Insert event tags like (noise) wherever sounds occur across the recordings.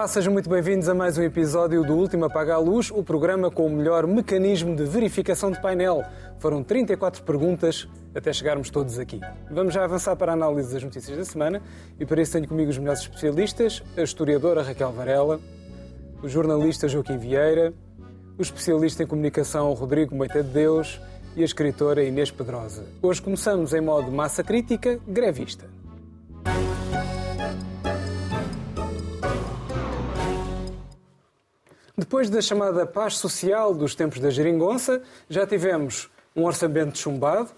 Olá, sejam muito bem-vindos a mais um episódio do Último Apaga a Luz, o programa com o melhor mecanismo de verificação de painel. Foram 34 perguntas até chegarmos todos aqui. Vamos já avançar para a análise das notícias da semana e para isso tenho comigo os melhores especialistas, a historiadora Raquel Varela, o jornalista Joaquim Vieira, o especialista em comunicação Rodrigo Moita de Deus e a escritora Inês Pedrosa. Hoje começamos em modo massa crítica, grevista. Depois da chamada paz social dos tempos da geringonça, já tivemos um orçamento chumbado,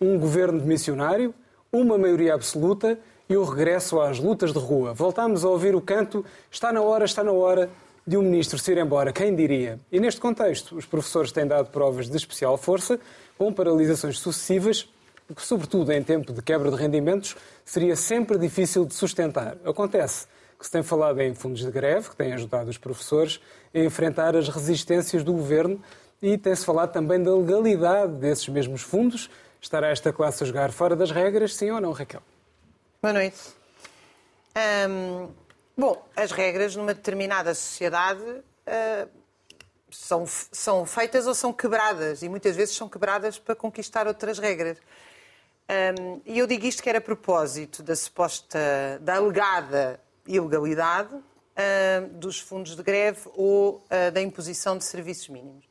um governo de missionário, uma maioria absoluta e o regresso às lutas de rua. Voltámos a ouvir o canto Está na hora, está na hora de um ministro se ir embora, quem diria? E neste contexto, os professores têm dado provas de especial força, com paralisações sucessivas, o que, sobretudo em tempo de quebra de rendimentos, seria sempre difícil de sustentar. Acontece que se tem falado em fundos de greve, que têm ajudado os professores a enfrentar as resistências do governo e tem-se falado também da legalidade desses mesmos fundos. Estará esta classe a jogar fora das regras, sim ou não, Raquel? Boa noite. Hum, bom, as regras numa determinada sociedade uh, são, são feitas ou são quebradas e muitas vezes são quebradas para conquistar outras regras. Um, e eu digo isto que era a propósito da suposta, da alegada ilegalidade uh, dos fundos de greve ou uh, da imposição de serviços mínimos.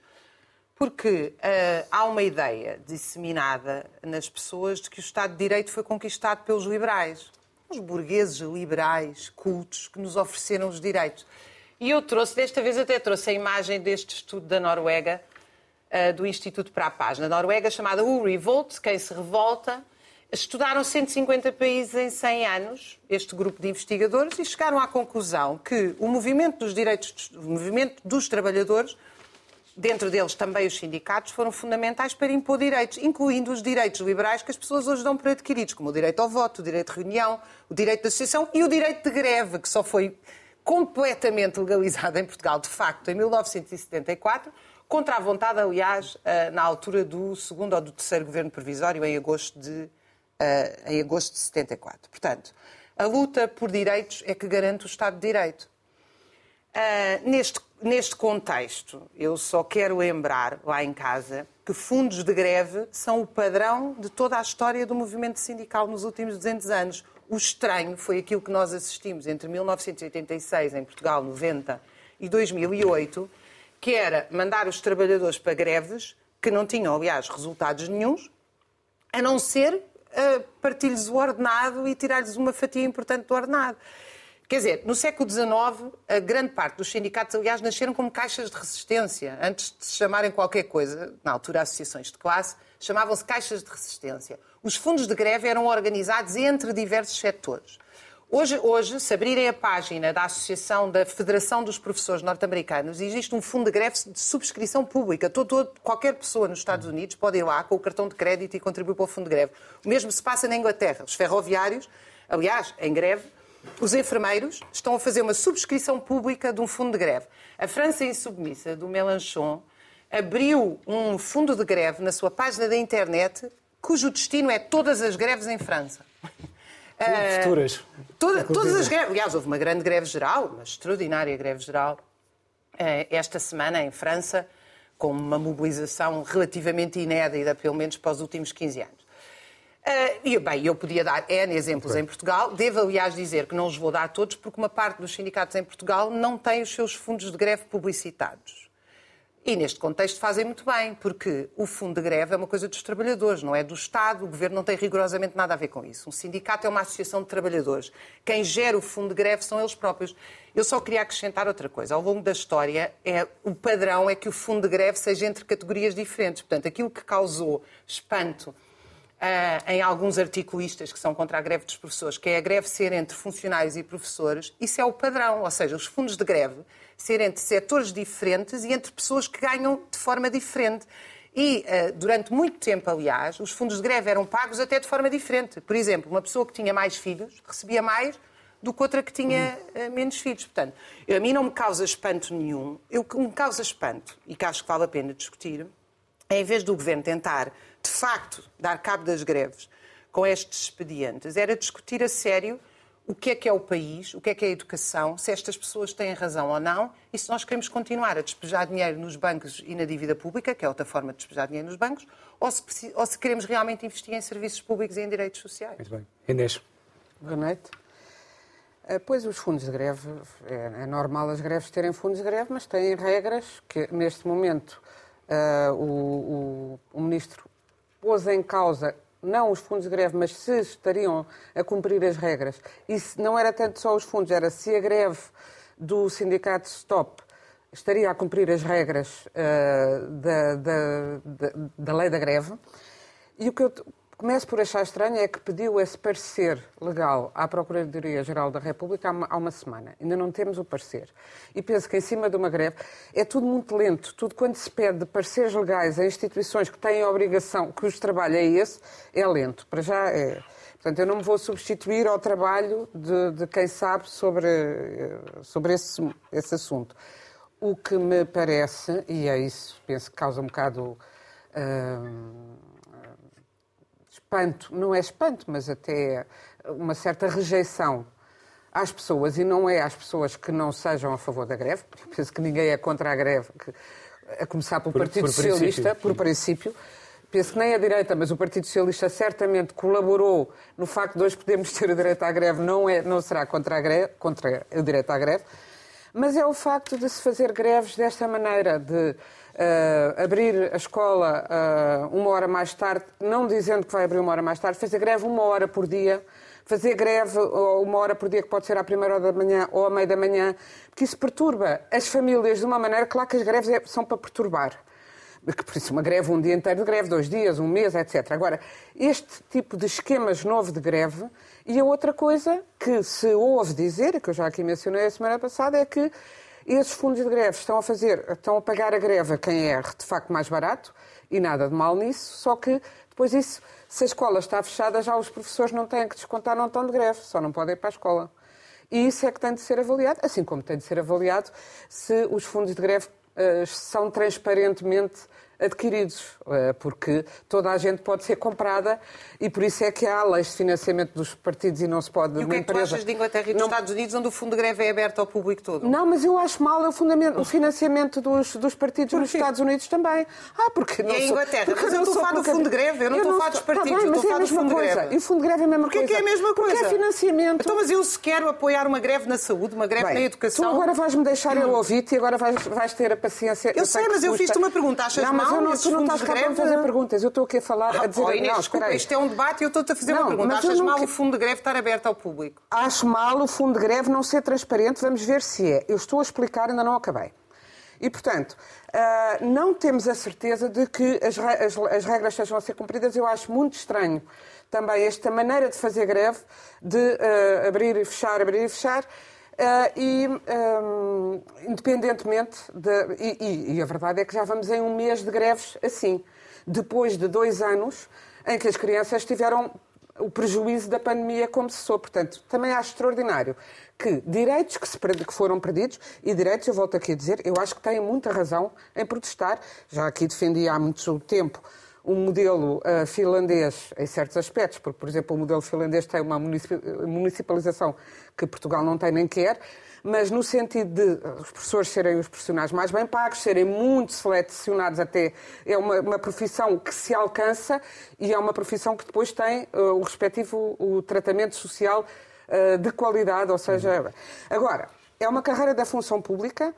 Porque uh, há uma ideia disseminada nas pessoas de que o Estado de Direito foi conquistado pelos liberais, os burgueses liberais, cultos, que nos ofereceram os direitos. E eu trouxe, desta vez até trouxe a imagem deste estudo da Noruega, do Instituto para a Paz, na Noruega, chamada O Revolt, quem se revolta, Estudaram 150 países em 100 anos, este grupo de investigadores, e chegaram à conclusão que o movimento dos direitos, o movimento dos trabalhadores, dentro deles também os sindicatos, foram fundamentais para impor direitos, incluindo os direitos liberais que as pessoas hoje dão por adquiridos, como o direito ao voto, o direito de reunião, o direito de associação e o direito de greve, que só foi completamente legalizado em Portugal, de facto, em 1974, contra a vontade, aliás, eh, na altura do segundo ou do terceiro governo provisório, em agosto de uh, em agosto de 74. Portanto, a luta por direitos é que garante o Estado de Direito. Uh, neste, neste contexto, eu só quero lembrar lá em casa que fundos de greve são o padrão de toda a história do movimento sindical nos últimos 200 anos. O estranho foi aquilo que nós assistimos entre 1986 em Portugal, 90 e 2008, que era mandar os trabalhadores para greves que não tinham, aliás, resultados nenhums, a não ser partir-lhes o ordenado e tirar-lhes uma fatia importante do ordenado. Quer dizer, no século XIX, a grande parte dos sindicatos, aliás, nasceram como caixas de resistência. Antes de se chamarem qualquer coisa, na altura associações de classe, chamavam-se caixas de resistência. Os fundos de greve eram organizados entre diversos setores. Hoje, hoje, se abrirem a página da Associação da Federação dos Professores Norte-Americanos, existe um fundo de greve de subscrição pública. Todo, todo, qualquer pessoa nos Estados Unidos pode ir lá com o cartão de crédito e contribuir para o fundo de greve. O mesmo se passa na Inglaterra. Os ferroviários, aliás, em greve, os enfermeiros estão a fazer uma subscrição pública de um fundo de greve. A França Insubmissa, do Mélenchon, abriu um fundo de greve na sua página da internet cujo destino é todas as greves em França. (laughs) Uh, futuras. Toda, todas as greves. Aliás, houve uma grande greve geral, uma extraordinária greve geral, uh, esta semana em França, com uma mobilização relativamente inédita, pelo menos para os últimos 15 anos. Uh, e, bem, eu podia dar N exemplos okay. em Portugal. Devo, aliás, dizer que não os vou dar todos, porque uma parte dos sindicatos em Portugal não tem os seus fundos de greve publicitados. E neste contexto fazem muito bem, porque o fundo de greve é uma coisa dos trabalhadores, não é do Estado. O governo não tem rigorosamente nada a ver com isso. Um sindicato é uma associação de trabalhadores. Quem gera o fundo de greve são eles próprios. Eu só queria acrescentar outra coisa. Ao longo da história, é, o padrão é que o fundo de greve seja entre categorias diferentes. Portanto, aquilo que causou espanto Uh, em alguns articulistas que são contra a greve dos professores, que é a greve ser entre funcionários e professores, isso é o padrão, ou seja, os fundos de greve ser entre setores diferentes e entre pessoas que ganham de forma diferente. E uh, durante muito tempo, aliás, os fundos de greve eram pagos até de forma diferente. Por exemplo, uma pessoa que tinha mais filhos recebia mais do que outra que tinha uh, menos filhos. Portanto, a mim não me causa espanto nenhum. O que me causa espanto, e que acho que vale a pena discutir, em vez do Governo tentar, de facto, dar cabo das greves com estes expedientes, era discutir a sério o que é que é o país, o que é que é a educação, se estas pessoas têm razão ou não, e se nós queremos continuar a despejar dinheiro nos bancos e na dívida pública, que é outra forma de despejar dinheiro nos bancos, ou se, ou se queremos realmente investir em serviços públicos e em direitos sociais. Muito bem. Inês. Boa noite. Eh, pois os fundos de greve, é, é, normal as greves terem fundos de greve, mas têm regras que neste momento uh, o, o, o Ministro pôs em causa não os fundos de greve, mas se estariam a cumprir as regras. E se não era tanto só os fundos, era se a greve do sindicato Stop estaria a cumprir as regras uh, da, da, da, da, lei da greve. E o que eu começo por achar estranho é que pediu esse parecer legal à Procuradoria-Geral da República há uma, semana. Ainda não temos o parecer. E penso que em cima de uma greve é tudo muito lento. Tudo quando se pede pareceres legais a instituições que têm a obrigação, cujo trabalho é esse, é lento. Para já é. Portanto, eu não me vou substituir ao trabalho de, de quem sabe sobre, sobre esse, esse assunto. O que me parece, e é isso, penso que causa um bocado. Hum, espanto, não é espanto, mas até uma certa rejeição às pessoas, e não é às pessoas que não sejam a favor da greve, porque penso que ninguém é contra a greve, que, a começar pelo por, Partido por Socialista, princípio. por princípio. Penso que nem a direita, mas o Partido Socialista certamente colaborou no facto de hoje podermos ter o direito à greve, não, é, não será contra, a greve, contra o direito à greve, mas é o facto de se fazer greves desta maneira, de uh, abrir a escola uh, uma hora mais tarde, não dizendo que vai abrir uma hora mais tarde, fazer greve uma hora por dia, fazer greve uma hora por dia, que pode ser à primeira hora da manhã ou à meia da manhã, porque isso perturba as famílias de uma maneira, claro que as greves é, são para perturbar. Por isso, uma greve, um dia inteiro de greve, dois dias, um mês, etc. Agora, este tipo de esquemas novo de greve, e a outra coisa que se ouve dizer, que eu já aqui mencionei a semana passada, é que esses fundos de greve estão a fazer, estão a pagar a greve a quem é de facto mais barato e nada de mal nisso, só que depois isso, se a escola está fechada, já os professores não têm que descontar, não estão de greve, só não podem ir para a escola. E isso é que tem de ser avaliado, assim como tem de ser avaliado se os fundos de greve uh, são transparentemente adquiridos, eh, porque toda a gente pode ser comprada e por isso é que há leis de financiamento dos partidos e não se pode. E o que é que tu achas de Inglaterra e dos não... Estados Unidos, onde o fundo de greve é aberto ao público todo? Não, mas eu acho mal o, financiamento dos, dos partidos nos Estados Unidos também. Ah, porque não e a Inglaterra? Porque mas eu estou a falar do fundo de greve, eu não estou a falar dos tá partidos, eu estou a falar do fundo coisa. de greve. E o fundo de greve é a mesma coisa. Porquê que é a mesma coisa? Porque é financiamento. Então, mas eu se quero apoiar uma greve na saúde, uma greve Bem, na educação... Tu agora vais-me deixar eu ouvir-te e agora vais, vais ter a paciência... Eu, eu sei, mas eu fiz-te uma pergunta. Achas não, mal mas eu não, tu não estás cá para fazer perguntas. Eu estou aqui a falar, a dizer... Oh, Inês, não, desculpa, isto é um debate e eu estou-te a fazer não, uma pergunta. Achas mal o fundo de greve estar aberto ao público? Acho mal o fundo de greve não ser transparente. Vamos ver se é. Eu estou a explicar, ainda não acabei. E, portanto, uh, não temos a certeza de que as, as, as, regras estejam a ser cumpridas. Eu acho muito estranho também esta maneira de fazer greve, de uh, abrir e fechar, abrir e fechar. Uh, e, um, independentemente de. E, e, a verdade é que já vamos em um mês de greves assim, depois de dois anos em que as crianças tiveram o prejuízo da pandemia como cessou. Portanto, também acho extraordinário que direitos que, se, que foram perdidos, e direitos, eu volto aqui a dizer, eu acho que têm muita razão em protestar. Já aqui defendi há muito tempo um modelo uh, finlandês em certos aspectos, porque, por exemplo, o modelo finlandês tem uma municipalização que Portugal não tem nem quer, mas no sentido de os professores serem os profissionais mais bem pagos, serem muito selecionados até, é uma, uma profissão que se alcança e é uma profissão que depois tem uh, o respectivo o tratamento social uh, de qualidade, ou seja... Agora, é uma carreira da função pública,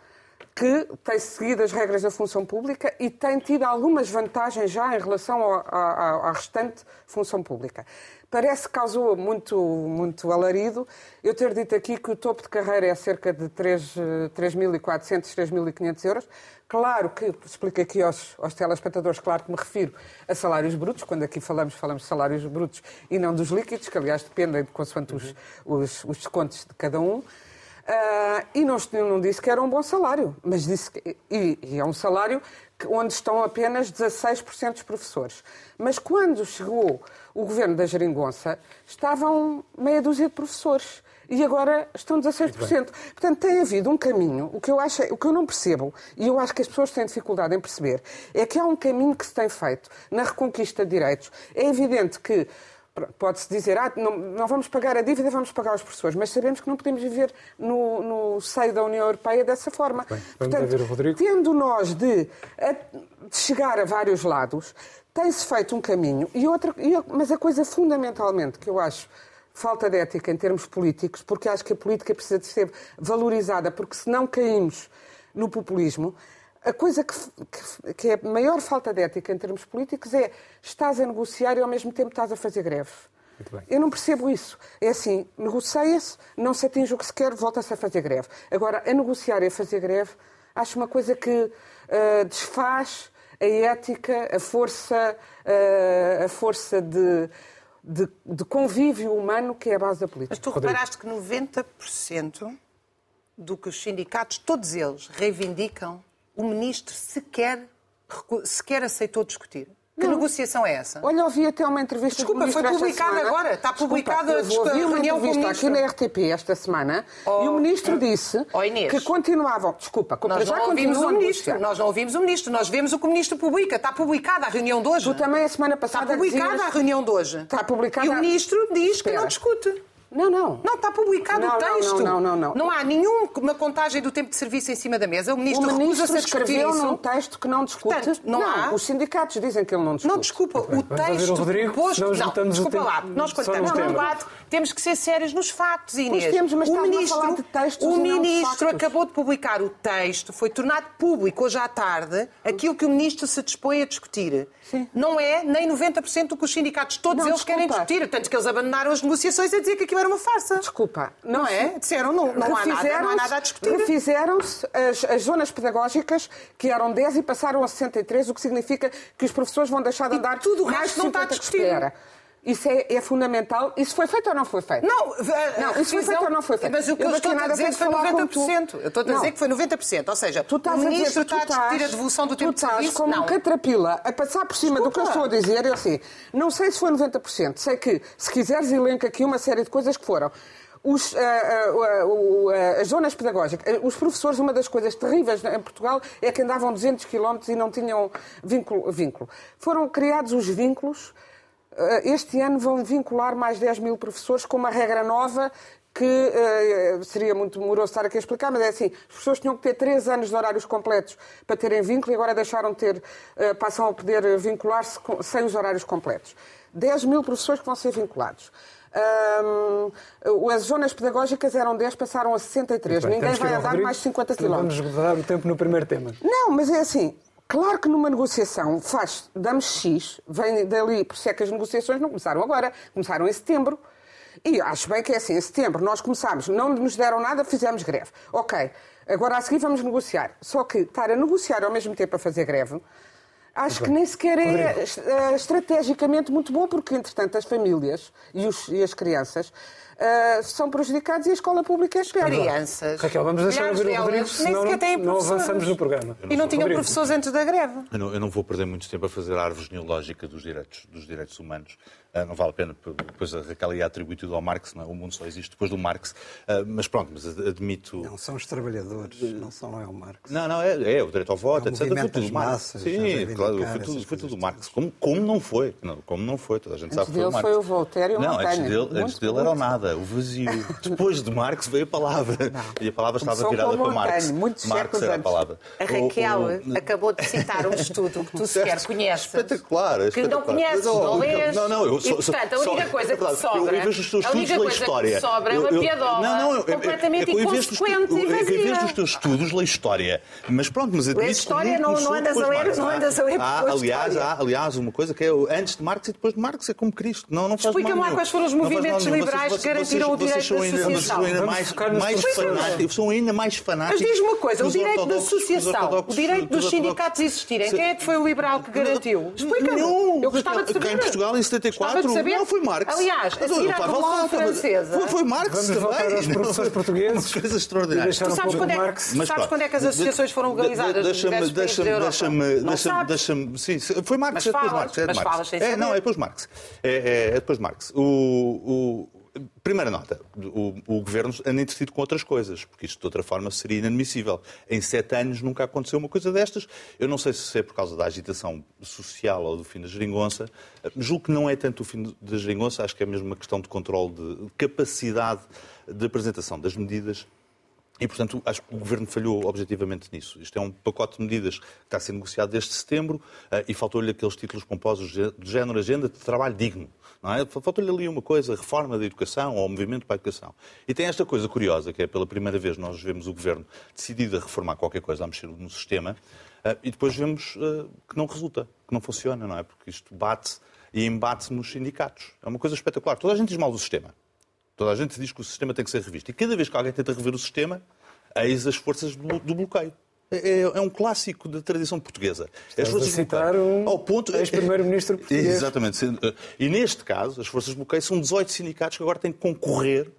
que tem seguido as regras da função pública e tem tido algumas vantagens já em relação à, restante função pública. Parece que causou muito, muito alarido eu ter dito aqui que o topo de carreira é cerca de 3.400, 3.500 euros. Claro que, explico aqui aos, aos telespectadores, claro que me refiro a salários brutos, quando aqui falamos, falamos de salários brutos e não dos líquidos, que aliás dependem de consoante os, os, os descontos de cada um. Uh, e não, não, disse que era um bom salário, mas disse que, e, e, é um salário onde estão apenas 16% dos professores. Mas quando chegou o governo da Geringonça, estavam meia dúzia de professores. E agora estão 16%. Portanto, tem havido um caminho, o que, eu acho, o que eu não percebo, e eu acho que as pessoas têm dificuldade em perceber, é que há um caminho que se tem feito na reconquista de direitos. É evidente que Pode-se dizer, ah, não, não, vamos pagar a dívida, vamos pagar os professores, mas sabemos que não podemos viver no, no seio da União Europeia dessa forma. Bem, Portanto, Rodrigo. tendo nós de, de, chegar a vários lados, tem-se feito um caminho, e outra, e, mas a coisa fundamentalmente que eu acho falta de ética em termos políticos, porque acho que a política precisa de ser valorizada, porque se não caímos no populismo, a coisa que, que, que, é a maior falta de ética em termos políticos é estás a negociar e ao mesmo tempo estás a fazer greve. Eu não percebo isso. É assim, negocia-se, não se atinge o que se quer, volta-se a fazer greve. Agora, a negociar e a fazer greve, acho uma coisa que uh, desfaz a ética, a força, uh, a força de, de, de, convívio humano que é a base da política. Mas tu reparaste que 90% do que os sindicatos, todos eles, reivindicam o ministro sequer, sequer aceitou discutir. Que não. negociação é essa? Olha, ouvi até uma entrevista Desculpa, foi publicada agora. Está publicada a reunião com o ministro. aqui na RTP esta semana oh, e o ministro disse oh, que continuavam... Desculpa, nós já não ouvimos o ministro. Nós não ouvimos o ministro. Nós vemos o que o ministro publica. Está publicada a reunião de hoje. Tu também a semana passada Está publicada dizias... a reunião de hoje. Está publicada... E o ministro diz Espera. que não discute. Não, não. Não, está publicado não, o texto. Não, não, não, não. Não há nenhuma contagem do tempo de serviço em cima da mesa. O ministro, o ministro recusa-se a discutir escreveu isso. num texto que não discute. Portanto, não, não há. Os sindicatos dizem que ele não discute. Não, desculpa. O texto o Rodrigo, posto... Não, desculpa tempo, lá. Nós, quando estamos no debate, temos que ser sérios nos factos, Inês. Pois temos, mas o ministro, a falar de textos o ministro acabou de publicar o texto, foi tornado público hoje à tarde, aquilo que o ministro se dispõe a discutir. Sim. Não é nem 90% do que os sindicatos, todos não, eles desculpa. querem discutir. Tanto que eles abandonaram as negociações a dizer que aquilo era uma farsa. Desculpa. Não, é? Disseram, não, não, há nada, não há nada a discutir. Refizeram-se as, as, zonas pedagógicas, que eram 10 e passaram a 63, o que significa que os professores vão deixar de andar e tudo o mais resto não está a discutir. Isso é, é, fundamental. Isso foi feito ou não foi feito? Não, não isso foi feito ou não foi feito? Mas o que eu, eu estou a dizer foi 90%. Eu estou a dizer que foi 90%. Ou seja, tu o ministro está a discutir a devolução do tempo de serviço. Tu estás como não. um catrapila a passar por cima Desculpa. do que eu estou a dizer. Eu assim, não sei se foi 90%. Sei que, se quiseres, elenco aqui uma série de coisas que foram. Os, uh, uh, uh, as zonas pedagógicas, os professores, uma das coisas terríveis em Portugal é que andavam 200 km e não tinham vínculo, vínculo. Foram criados os vínculos eh, este ano vão vincular mais 10 mil professores com uma regra nova que uh, seria muito moroso estar aqui a explicar, mas é assim, os professores tinham que ter 3 anos de horários completos para terem vínculo e agora deixaram de ter, uh, passam a poder vincular-se sem os horários completos. 10 mil professores que vão ser vinculados. Um, as zonas pedagógicas eram 10, passaram a 63. Bem, Ninguém vai andar mais 50 quilómetros. Vamos dar o tempo no primeiro tema. Não, mas é assim, Claro que numa negociação faz, damos X, vem dali, por isso é que as negociações não começaram agora, começaram em setembro. E acho bem que é assim, em setembro nós começámos, não nos deram nada, fizemos greve. Ok, agora a seguir vamos negociar. Só que estar a negociar ao mesmo tempo a fazer greve, acho que nem sequer é uh, estrategicamente muito bom, porque entretanto as famílias e, os, e as crianças uh, são prejudicados e a escola pública é espera. Crianças. Raquel, vamos deixar ouvir o Rodrigo, senão não, não avançamos no programa. E não tinham professores antes da greve. Eu não, eu não, vou perder muito tempo a fazer a árvore genealógica dos direitos, dos direitos humanos. Uh, não vale a pena, depois a Raquel ia atribuir tudo ao Marx, não, é? o mundo só existe depois do Marx. Uh, mas pronto, mas admito... Não, são os trabalhadores, não são não é o Marx. Não, não, é, é o direito ao voto, é etc. Foi tudo Marx. Sim, claro, foi tudo, foi tudo Marx. Como, como não foi? Não, como não foi, toda a gente antes sabe que foi o Marx. foi o Voltaire e o Não, antes dele, antes dele era o nada, o vazio. (laughs) Depois de Marx veio a palavra. Não. E a palavra estava virada para Marx. Muitos Marx era a palavra. A Raquel o, o... acabou de citar um estudo que tu (laughs) sequer conheces. Espetacular. Que não conheces, não lês. Não, não, eu sou... E, portanto, a única coisa que sobra... Eu vejo os teus estudos da história. que sobra é uma piadola não, não, eu, completamente inconsequente e vazia. Em vez dos teus estudos, lê história. Mas pronto, mas admito... História, não, não andas a ler, não andas a ler aliás, há, aliás, uma coisa que é antes de Marx e depois de Marx, é como Cristo. Não, não Explica-me lá quais foram os movimentos liberais que também vocês, tiram o direito são da ainda, associação. ainda mais, mais fanáticos. São ainda mais Mas fanáticos. diz-me uma coisa, que o direito da que associação, o direito que os dos sindicatos existirem, Se- quem é que foi o liberal que garantiu? Explica-me. Eu gostava de saber. Cá em Portugal, em 74, Gostava de saber. não foi Marx. Aliás, a Mas seguir à Revolução Francesa. Foi, foi Marx Vamos também. voltar aos professores (laughs) Não, portugues Uma coisa extraordinária. Tu um sabes pouco quando, é, Marx. tu sabes quando é que as associações foram legalizadas Deixa-me, deixa-me, deixa-me, sim, foi Marx, Mas é depois falas, Marx, é de mas Marx. falas é, não, é depois Marx. É, é, é depois Marx. O, o- primeira nota, o, o governo anda entretido com outras coisas, porque isto de outra forma seria inadmissível. Em sete anos nunca aconteceu uma coisa destas. Eu não sei se é por causa da agitação social ou do fim da geringonça. Julgo que não é tanto o fim da geringonça, acho que é mesmo uma questão de controle de capacidade de apresentação das medidas e, portanto, acho que o Governo falhou objetivamente nisso. Isto é um pacote de medidas que está a ser negociado desde setembro eh, e faltou-lhe aqueles títulos pomposos de de género agenda de trabalho digno. Não é? Faltou-lhe ali uma coisa, reforma da educação ou movimento para a educação. E tem esta coisa curiosa, que é pela primeira vez nós vemos o Governo decidido a reformar qualquer coisa, a mexer no sistema, eh, e depois vemos eh, que não resulta, que não funciona, não é? Porque isto bate e embate nos sindicatos. É uma coisa espetacular. Toda a gente diz mal do sistema. Toda a gente diz que o sistema tem que ser revisto. E cada vez que alguém tenta rever o sistema, eis as forças do bloqueio. É, é um clássico da tradição portuguesa. Estás a citar um ao ponto ex-primeiro-ministro (laughs) português. Exatamente. E neste caso, as forças de bloqueio são 18 sindicatos que agora têm que concorrer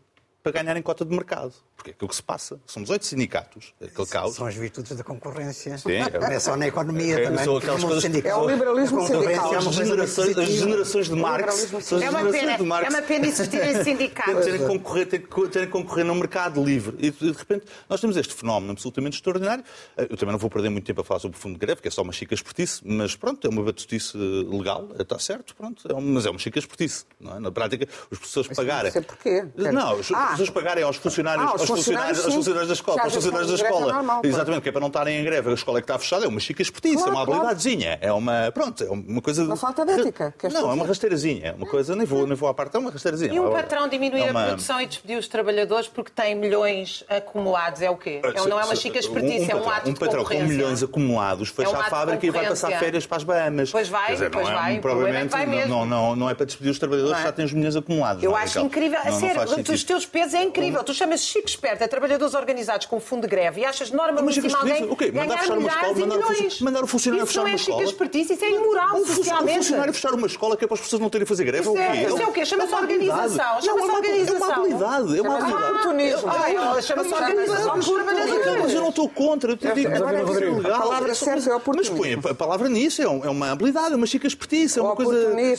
para ganharem cota de mercado. Porque é aquilo que se passa. São 18 sindicatos, aquele caos. São as virtudes da concorrência. Sim, é- Não é só na economia É, também. são aquelas coisas- sindical. É o liberalismo sindical. é As generações, as generações de Marx. liberalismo São as É uma pena, de Marx. é uma pena existirem (laughs) sindicatos. terem que concorrer, terem que- que concorrer num mercado livre. E de repente nós temos este fenómeno absolutamente extraordinário. Eh, Eu também não vou perder muito tempo a falar sobre o fundo de greve, que é só uma chica espertice, mas pronto, é uma batutice legal, está certo, pronto, é um- mas é uma chica espertice. Não é? Na prática, os professores pagarem. sei porquê. Não, os Ah. professores pagarem aos funcionários, Ah, aos funcionários, sim. funcionários da escola, vezes funcionários da é escola. normal, claro. Exatamente, que é para não estarem em greve, a escola é que está fechada, é uma chica espertice, Claro, é uma claro. habilidadezinha, é uma, pronto, é uma coisa... Uma falta de ética, Não, é dizer? uma rasteirazinha, é uma coisa, nem vou, nem vou à parte, é uma rasteirazinha. E um É patrão diminuir é uma- a produção e despedir os trabalhadores porque tem milhões acumulados é o quê? É, não é uma chica espertice, é um patrão- ato um de patrão com milhões acumulados fecha É um a fábrica e vai passar férias para as Bahamas. Pois vai, dizer, pois não é, vai, o problema é que provavelmente vai não- mesmo. não, não, não é para despedir os trabalhadores Não é? que já têm os milhões acumulados. Eu não é, acho incrível. Não, a não sério, sentido. teus pesos é incrível. Tu chamas Chico Esperto a trabalhadores organizados com fundo de greve e achas Mas isto alguém diz- o quê? Mandar ganhar fechar uma milhares escola, e mandar o funcio- milhões. mandar o funcionário isso fechar não é uma chica escola? espertice, isso é imoral, Um fu- um socialmente. funcionário fechar uma escola que é para as pessoas não terem a fazer greve? Isso é o é- quê? isso é o quê? Chama-se uma habilidade. organização. Não, Chama-se é uma- organização. É uma habilidade. É uma Chama-se habilidade. ela chama-se organização Mas eu não estou contra. Mas, não é a palavra É certa é Mas oportunismo. põe a palavra nisso, é um- é uma habilidade, é uma chica espertice, é uma coisa. É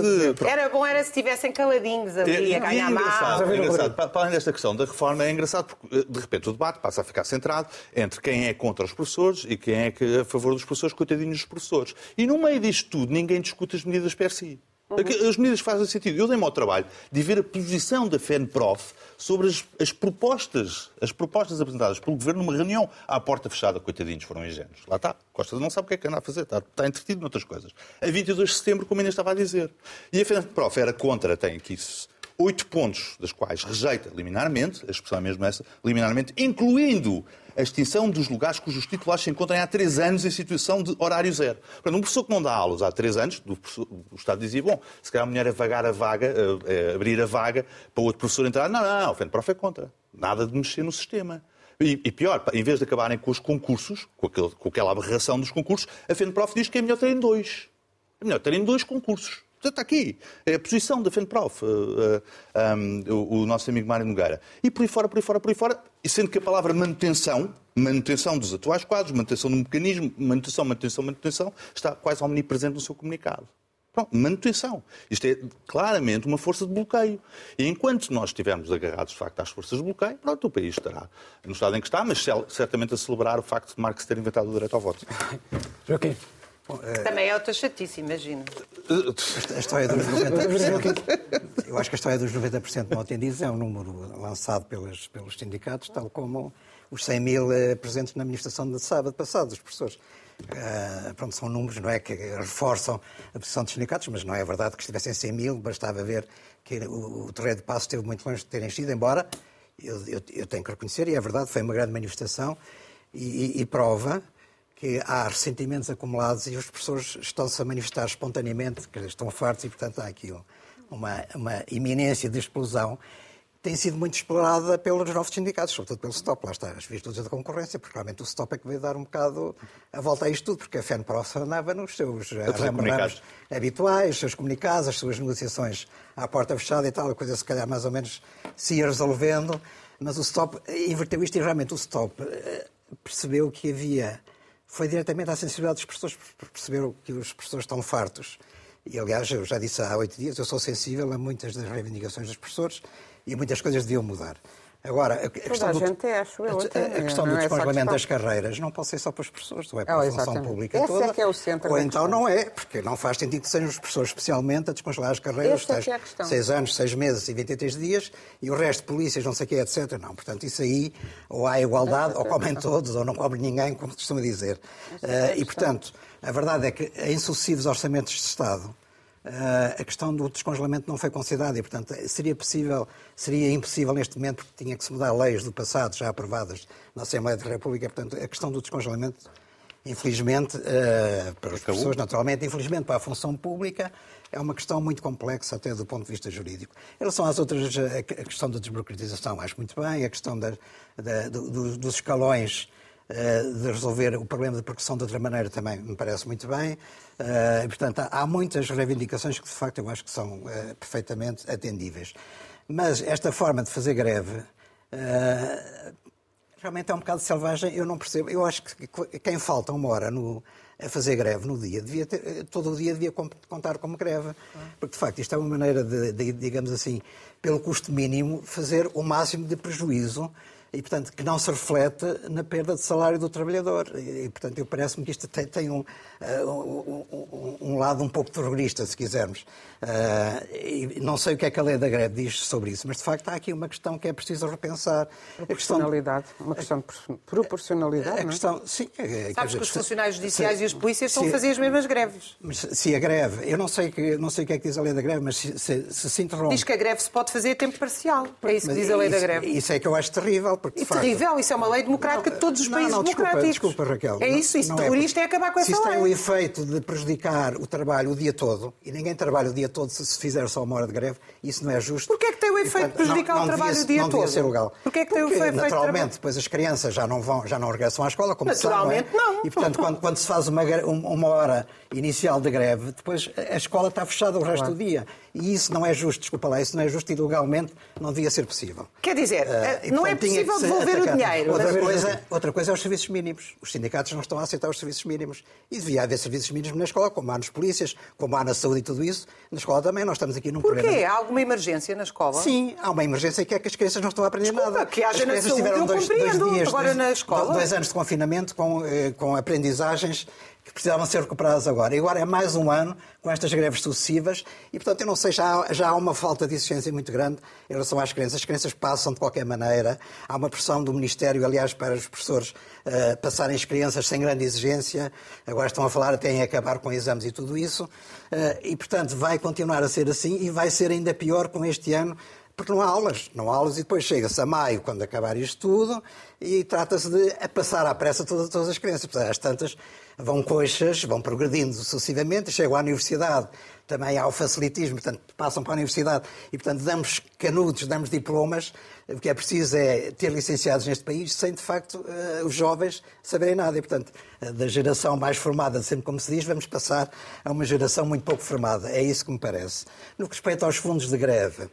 de. Era bom era se estivessem caladinhos ali, É, a e é ganhar engraçado, mal. é Para além desta questão da reforma, é engraçado porque, eh, de repente, o debate passa a ficar centrado entre quem é contra os professores e quem é que é a favor dos professores, coitadinhos dos professores. E no meio disto tudo, ninguém discute as medidas per si. Aqui- As medidas fazem sentido. Eu dei-me ao trabalho de ver a posição da FENPROF sobre as, as propostas, as propostas apresentadas pelo Governo numa reunião à porta fechada. Coitadinhos, foram ingênuos. Lá está. Costa não sabe o que é que anda a fazer. Está, está entretido noutras coisas. A 22 de setembro, como ainda estava a dizer. E a FENPROF era contra, tem aqui oito pontos, das quais rejeita liminarmente, a expressão é mesmo essa, liminarmente, incluindo a extinção dos lugares cujos titulares se encontram há três anos em situação de horário zero. Portanto, um professor que não dá aulas há três anos, o Estado dizia, bom, se calhar a mulher é vagar a vaga, eh, eh, abrir a vaga para outro professor entrar. Não, não, não, o FENPROF é contra. Nada de mexer no sistema. E, e pior, em vez de acabarem com os concursos, com, aquele- com aquela aberração dos concursos, a FENPROF diz que é melhor terem dois. É melhor terem dois concursos. Portanto, está aqui. É a posição da FENPROF, uh, uh, um, o, o nosso amigo Mário Nogueira. E por aí fora, por aí fora, por aí fora, e sendo que a palavra manutenção, manutenção dos atuais quadros, manutenção do mecanismo, manutenção, manutenção, manutenção, está quase omnipresente no seu comunicado. Pronto, manutenção. Isto é claramente uma força de bloqueio. E enquanto nós estivermos agarrados, de facto, às forças de bloqueio, pronto, o país estará no estado em que está, mas certamente a celebrar o facto de Marx ter inventado o direito ao voto. Joaquim. Também é outra chatice, imagino. A história dos 90%. Eu acho que a história dos 90% não atendidos é um número lançado pelos, pelos sindicatos, tal como os 100 mil eh, presentes na manifestação de sábado passado, dos professores. Ah, pronto, são números, não é? Que reforçam a posição dos sindicatos, mas não é verdade que estivessem 100 mil, bastava ver que o, o Torreio de Passo esteve muito longe de ter enchido, embora eu, eu- eu tenho que reconhecer, e é verdade, foi uma grande manifestação e, e- e prova que há ressentimentos acumulados e os professores estão-se a manifestar espontaneamente, que estão fartos e, portanto, há aqui uma, uma iminência de explosão tem sido muito explorada pelos novos sindicatos, sobretudo pelo STOP, lá está, as virtudes da concorrência, porque realmente o STOP é que veio dar um bocado a volta a isto tudo, porque a FENPROF andava nos seus ramos habituais, os seus comunicados, as suas negociações à porta fechada e tal, a coisa se calhar mais ou menos se ia resolvendo, mas o STOP inverteu isto e realmente o STOP eh, percebeu que havia, foi diretamente à sensibilidade dos professores, perceberam que os professores estão fartos. E, aliás, eu já disse há oito dias, eu sou sensível a muitas das reivindicações dos professores e muitas coisas deviam mudar. Agora, a questão, a do, gente é, acho eu, a, a questão do é descongelamento das carreiras não pode ser só para os professores, ou é para oh, a função pública Esse toda. É que é o centro ou então não é, porque não faz sentido que sejam os professores especialmente a descongelar as carreiras, Essa é, é a questão. seis anos, seis meses e 23 dias, e o resto, polícias, não sei o que, etc. Não, portanto, isso aí, ou há igualdade, ou comem todos, ou não cobrem ninguém, como se costuma dizer. Uh, e, portanto, a verdade é que em sucessivos orçamentos de Estado, a questão do descongelamento não foi considerada e, portanto, seria possível, seria impossível neste momento, porque tinha que se mudar leis do passado já aprovadas na Assembleia da República. Portanto, a questão do descongelamento, infelizmente, uh, para as pessoas, naturalmente, infelizmente para a função pública, é uma questão muito complexa até do ponto de vista jurídico. Em relação às outras, a questão da desburocratização, acho muito bem, a questão da, da, do, dos escalões de resolver o problema de percussão de outra maneira também me parece muito bem. Uh, portanto, há, muitas reivindicações que, de facto, eu acho que são uh, perfeitamente atendíveis. Mas esta forma de fazer greve realmente é um bocado selvagem. Eu não percebo. Eu acho que quem falta uma hora no, a fazer greve no dia, devia ter, todo o dia devia contar como greve. Porque, de facto, isto é uma maneira de, de digamos assim, pelo custo mínimo, fazer o máximo de prejuízo e, portanto, que não se reflete na perda de salário do trabalhador. E, portanto, eu parece-me que isto tem, tem um, uh, um, um, lado um pouco terrorista, se quisermos. Uh, e não sei o que é que a lei da greve diz sobre isso, mas, de facto, há aqui uma questão que é preciso repensar. Proporcionalidade, questão, uma questão de proporcionalidade, a, questão, não é? Sim. É, Sabes dizer, que os funcionários judiciais se, e os polícias estão a fazer as mesmas greves. Mas se a greve, eu não sei, que, não sei o que é que diz a lei da greve, mas se se, se, se interrompe... Diz que a greve se pode fazer a tempo parcial. É isso que diz a lei isso, da greve. Isso é que eu acho terrível, porque, e terrível, isso é uma lei democrática não, de todos os não, países não, democráticos. Desculpa, Raquel. É isso, isso não, é, é acabar com essa lei. Se isso tem o efeito de prejudicar o trabalho o dia todo, e ninguém trabalha o dia todo se se fizer só uma hora de greve, isso não é justo. Porquê é que tem o efeito de prejudicar o trabalho devia, o dia não todo? Não devia ser legal. Porquê é que tem o efeito naturalmente, depois as crianças já não, vão, já não regressam à escola, como Naturalmente se sabe, não. E, portanto, quando, quando se faz uma, uma hora inicial de greve, depois a escola está fechada o resto claro. do dia. E isso não é justo, desculpa lá, isso não é justo e legalmente não devia ser possível. Quer dizer, uh, não é possível devolver o dinheiro. Outra coisa, outra coisa é os serviços mínimos. Os sindicatos não estão a aceitar os serviços mínimos. E devia haver serviços mínimos na escola, como há nos polícias, como há na saúde e tudo isso. Na escola também, nós estamos aqui num Porquê? problema. Há alguma emergência na escola? Sim, há uma emergência que é que as crianças não estão a aprender Desculpa, nada. que haja as na saúde, tiveram dois, dois dias, agora dois, na escola. dois anos de confinamento com, eh, com aprendizagens que precisavam ser recuperadas agora. E agora é mais um ano com estas greves sucessivas e, portanto, eu não sei, já já há uma falta de exigência muito grande em relação às crianças. As crianças passam de qualquer maneira. Há uma pressão do Ministério, aliás, para os professores uh, passarem as crianças sem grande exigência. Agora estão a falar até em acabar com exames e tudo isso. Uh, e, portanto, vai continuar a ser assim e vai ser ainda pior com este ano porque não há aulas. Não há aulas e depois chega-se a maio, quando acabar isto tudo, e trata-se de passar à pressa todas, todas as crianças. Portanto, às tantas vão coxas, vão progredindo sucessivamente, chegam à universidade, também há o facilitismo, portanto, passam para a universidade e, portanto, damos canudos, damos diplomas. O que é preciso é ter licenciados neste país sem, de facto, eh, os jovens saberem nada. E, portanto, da geração mais formada, sempre como se diz, vamos passar a uma geração muito pouco formada. É isso que me parece. No que respeita aos fundos de greve,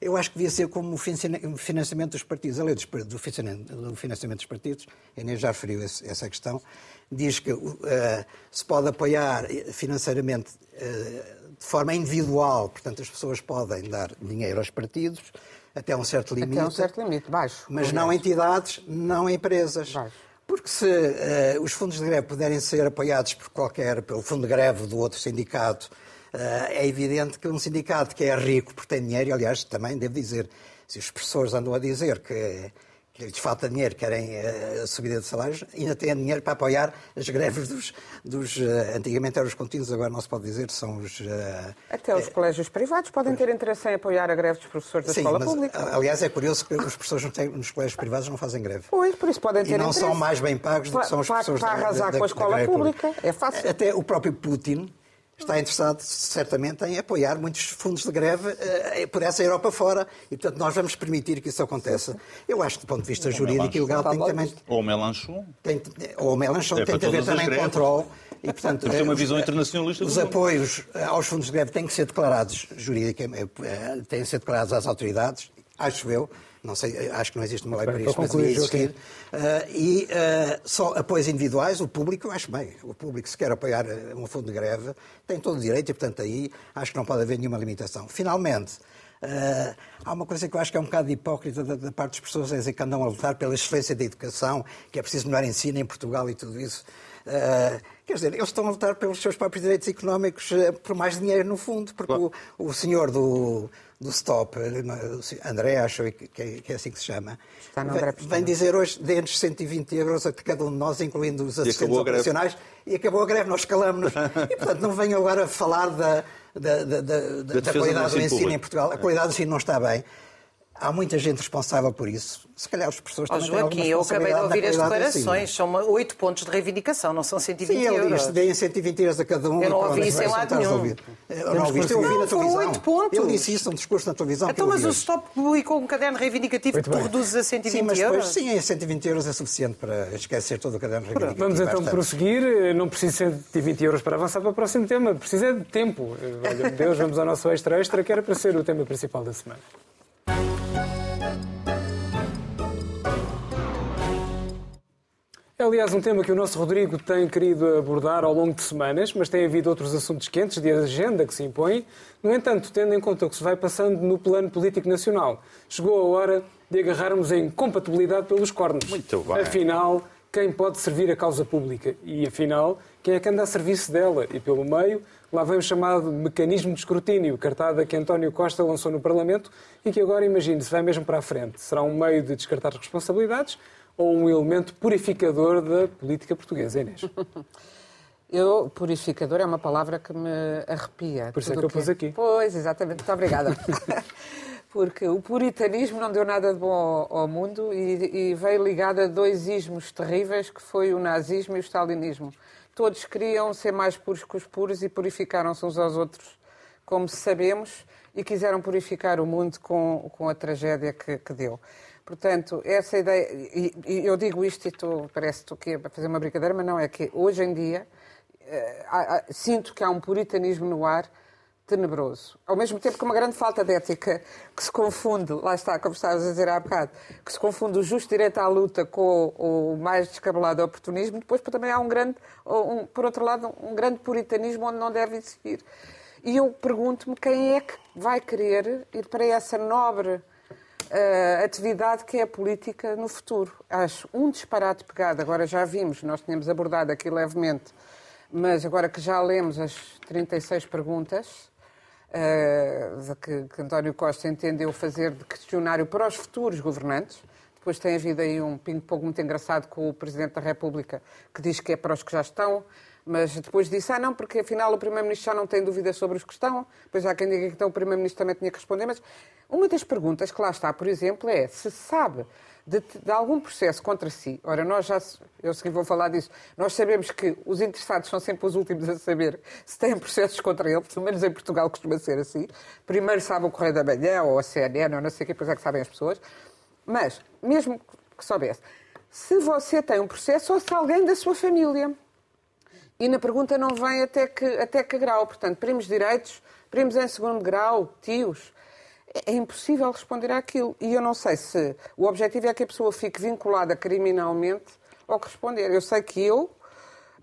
eu acho que devia ser como o financiamento dos partidos. A lei do financiamento dos partidos, a Inês já referiu essa questão, diz que uh, se pode apoiar financeiramente uh, de forma individual, portanto as pessoas podem dar dinheiro aos partidos até um certo limite. Até um certo limite, baixo. Mas não entidades, não empresas. Baixo. Porque se uh, os fundos de greve puderem ser apoiados por qualquer, pelo fundo de greve do outro sindicato, é evidente que um sindicato que é rico porque tem dinheiro, e aliás, também devo dizer, se os professores andam a dizer que, que lhes falta dinheiro, querem a subida de salários, ainda têm dinheiro para apoiar as greves dos. dos antigamente eram os contínuos, agora não se pode dizer, são os. Até os é, colégios privados podem ter interesse em apoiar a greve dos professores da sim, escola mas, pública. Aliás, é curioso que os professores nos colégios privados não fazem greve. Pois, por isso podem ter e não interesse. são mais bem pagos do que são os professores para da, arrasar da, com a escola pública. pública. É fácil. Até o próprio Putin está interessado, certamente, em apoiar muitos fundos de greve uh, por essa Europa fora e, portanto, nós vamos permitir que isso aconteça. Eu acho que, do ponto de vista jurídico e legal, tem também... Ou o Melanchon. Tem, ou o Melanchon é tem que haver também controle. E, portanto, Temos uma visão internacionalista Os apoios aos fundos de greve têm que ser declarados juridicamente, têm que ser declarados às autoridades, acho eu, não sei, acho que não existe uma lei para isso, mas devia existir. Uh, e uh, só apoios individuais, o público, eu acho bem. O público, se quer apoiar eh, um fundo de greve, tem todo o direito e, portanto, aí acho que não pode haver nenhuma limitação. Finalmente, uh, há uma coisa que eu acho que é um bocado hipócrita da, da parte das pessoas, é dizer que andam a lutar pela excelência da educação, que é preciso melhor ensino em Portugal e tudo isso. Uh, quer dizer, eles estão a lutar pelos seus próprios direitos económicos uh, por mais dinheiro, no fundo, porque o, o senhor do, do Stop, André, acho que é, que é assim que se chama, vem, vem dizer hoje, dê-nos 120 euros a cada um de nós, incluindo os assistentes operacionais, e acabou a greve, nós escalamos-nos. (laughs) e, portanto, não venham agora falar da, da, da, da, da qualidade do ensino, ensino em Portugal. A qualidade do ensino não está bem. Há muita gente responsável por isso. Se calhar as pessoas também oh, Joaquim, eu acabei de ouvir as declarações. São oito pontos de reivindicação, não são 120 Sim, euros. Sim, ele disse, deem 120 euros a cada um. Eu não ouvi isso em lado nenhum. Eu não ouvi isso, eu ouvi na televisão. oito pontos. Ele disse isso, um discurso na televisão. Então, mas o Stop publicou um caderno reivindicativo que tu reduzes a 120 sim, mas depois, euros? Sim, 120 euros é suficiente para esquecer todo o caderno reivindicativo. Vamos então prosseguir. Não preciso de 120 euros para avançar para o próximo tema. Precisa de tempo. Olha, Deus, vamos ao nosso extra-extra, que era para ser o tema principal da semana. É, aliás, um tema que o nosso Rodrigo tem querido abordar ao longo de semanas, mas tem havido outros assuntos quentes de agenda que se impõem. No entanto, tendo em conta o que se vai passando no plano político nacional, chegou a hora de agarrarmos em compatibilidade pelos cornos. Muito bem. Afinal, quem pode servir a causa pública? E, afinal, quem é que anda a serviço dela? E, pelo meio, lá vem o chamado mecanismo de escrutínio, cartada que António Costa lançou no Parlamento e que agora, imagine-se, vai mesmo para a frente. Será um meio de descartar responsabilidades ou um elemento purificador da política portuguesa, Inês? (laughs) Eu, purificador é uma palavra que me arrepia. Por isso é que eu pus aqui. Pois, exatamente. Muito obrigada. (laughs) Porque o puritanismo não deu nada de bom ao, mundo e, e, veio ligado a dois ismos terríveis, que foi o nazismo e o stalinismo. Todos queriam ser mais puros que os puros e purificaram-se uns aos outros, como sabemos, e quiseram purificar o mundo com, com a tragédia que, que deu. Portanto, essa ideia, e, eu digo isto e tu, parece que estou a fazer uma brincadeira, mas não, é que hoje em dia eh, há, sinto que há um puritanismo no ar tenebroso. Ao mesmo tempo que uma grande falta de ética que se confunde, lá está, como estavas a dizer há bocado, que se confunde o justo direito à luta com o, o mais descabelado oportunismo, depois também há um grande, um, por outro lado, um grande puritanismo onde não deve existir. E eu pergunto-me quem é que vai querer ir para essa nobre uh, atividade que é a política no futuro. Acho um disparate pegado, agora já vimos, nós tínhamos abordado aqui levemente, mas agora que já lemos as 36 perguntas uh, que, que António Costa entendeu fazer de questionário para os futuros governantes, depois tem havido aí um ping-pong muito engraçado com o Presidente da República, que diz que é para os que já estão, mas depois disse, ah não, porque afinal o Primeiro-Ministro já não tem dúvidas sobre os que estão, depois há quem diga que então o Primeiro-Ministro também tinha que responder, mas uma das perguntas que lá está, por exemplo, é se sabe de, de, algum processo contra si. Ora, nós já, eu seguir vou falar disso, nós sabemos que os interessados são sempre os últimos a saber se têm processos contra ele, pelo menos em Portugal costuma ser assim. Primeiro sabe o Correio da Manhã ou a CNN ou não sei o que, depois é que sabem as pessoas. Mas, mesmo que soubesse, se você tem um processo ou se alguém da sua família. E na pergunta não vem até que, até que grau. Portanto, primos direitos, primos em segundo grau, tios é impossível responder àquilo. E eu não sei se o objetivo é que a pessoa fique vinculada criminalmente ou que responder. Eu sei que eu,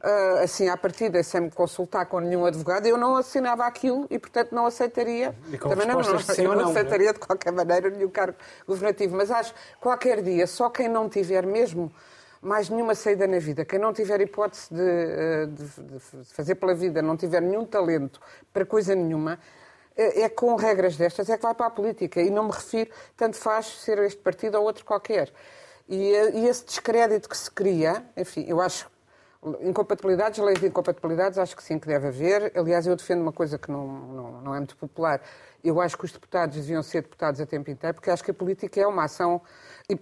ah, assim, à partida, sem me consultar com nenhum advogado, eu não assinava aquilo e, portanto, não aceitaria. Também não, não, eu não, não né? aceitaria de qualquer maneira nenhum cargo governativo. Mas acho que qualquer dia, só quem não tiver mesmo mais nenhuma saída na vida, quem não tiver hipótese de, ah, de, de fazer pela vida, não tiver nenhum talento para coisa nenhuma, é, é com regras destas é que vai para a política. E não me refiro, tanto faz ser este partido ou outro qualquer. E, e esse descrédito que se cria, enfim, eu acho Incompatibilidades, leis de incompatibilidades, acho que sim que deve haver. Aliás, eu defendo uma coisa que não, não, não, é muito popular. Eu acho que os deputados deviam ser deputados a tempo inteiro, porque acho que a política é uma ação. E,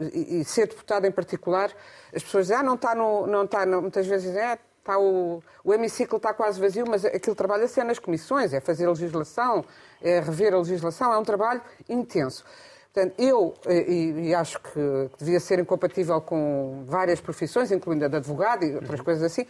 e, e ser deputado em particular, as pessoas dizem, ah, não está no. Não está no muitas vezes dizem, ah, Está o, o hemiciclo está quase vazio, mas aquilo trabalha-se é nas comissões, é fazer legislação, é rever a legislação, é um trabalho intenso. Portanto, eu, e, e acho que devia ser incompatível com várias profissões, incluindo a de advogado e outras coisas assim,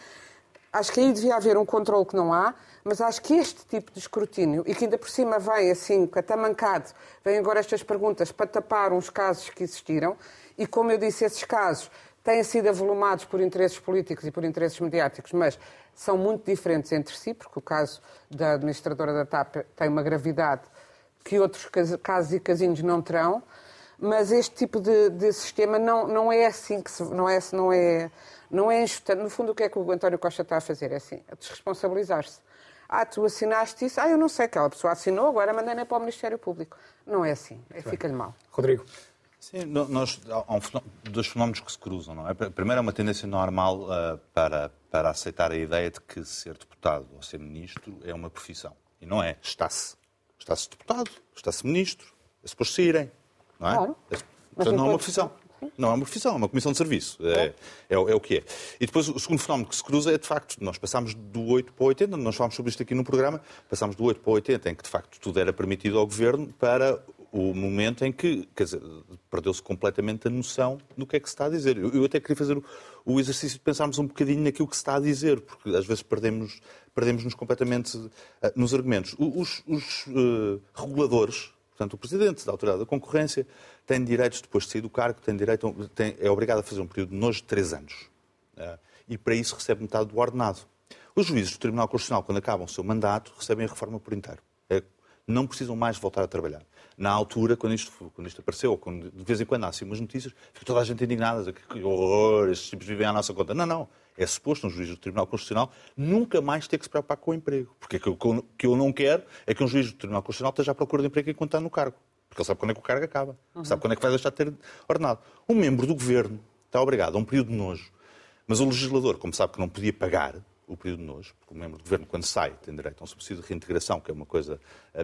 acho que aí devia haver um controle que não há, mas acho que este tipo de escrutínio, e que ainda por cima vem assim, mancado, vêm agora estas perguntas para tapar uns casos que existiram, e como eu disse, esses casos têm sido avolumados por interesses políticos e por interesses mediáticos, mas são muito diferentes entre si, porque o caso da administradora da TAP tem uma gravidade que outros casos e casinhos não terão, mas este tipo de, de sistema não, não é assim que se, não é não é não é injusto. No fundo, o que é que o António Costa está a fazer? É assim, a desresponsabilizar-se. Ah, tu assinaste isso? Ah, eu não sei, aquela pessoa assinou, agora mandei para o Ministério Público. Não é assim, é, fica-lhe mal. Rodrigo. Sim, nós, há um dois fenómenos que se cruzam. Não é? Primeiro, é uma tendência normal uh, para, para aceitar a ideia de que ser deputado ou ser ministro é uma profissão. E não é. Está-se. Está-se deputado, está-se ministro, é suposto saírem. Não é? Claro. É, portanto, não é uma profissão. Não é uma profissão, é uma comissão de serviço. É, é, é, o que é. E depois o segundo fenómeno que se cruza é, de facto, nós passámos do 8 para o 80, nós falámos sobre isto aqui no programa, passámos do 8 para o 80, em que, de facto, tudo era permitido ao governo, para o momento em que, quer dizer, perdeu-se completamente a noção do que é que se está a dizer. Eu, eu até queria fazer o, o, exercício de pensarmos um bocadinho naquilo que se está a dizer, porque às vezes perdemos, perdemos-nos completamente uh, nos argumentos. Os, os uh, reguladores, portanto, o Presidente da Autoridade da Concorrência, tem direitos, depois de sair do cargo, tem direito, tem, é obrigado a fazer um período de nojo de três anos. Uh, e para isso recebe metade do ordenado. Os juízes do Tribunal Constitucional, quando acabam o seu mandato, recebem a reforma por inteiro. É, não precisam mais voltar a trabalhar na altura, quando isto, quando isto apareceu, quando de vez em quando há assim umas notícias, fica toda a gente indignada, que horror, estes tipos vivem à nossa conta. Não, não. É suposto um juiz do Tribunal Constitucional nunca mais ter que se preocupar com o emprego. Porque o que eu não quero é que um juiz do Tribunal Constitucional esteja à procura de emprego enquanto está no cargo. Porque ele sabe quando é que o cargo acaba. Uhum. Sabe quando é que vai deixar de ter ordenado. Um membro do governo está obrigado a um período de nojo. Mas o legislador, como sabe que não podia pagar o período de nojo, porque o membro do governo, quando sai, tem direito a um subsídio de reintegração, que é uma coisa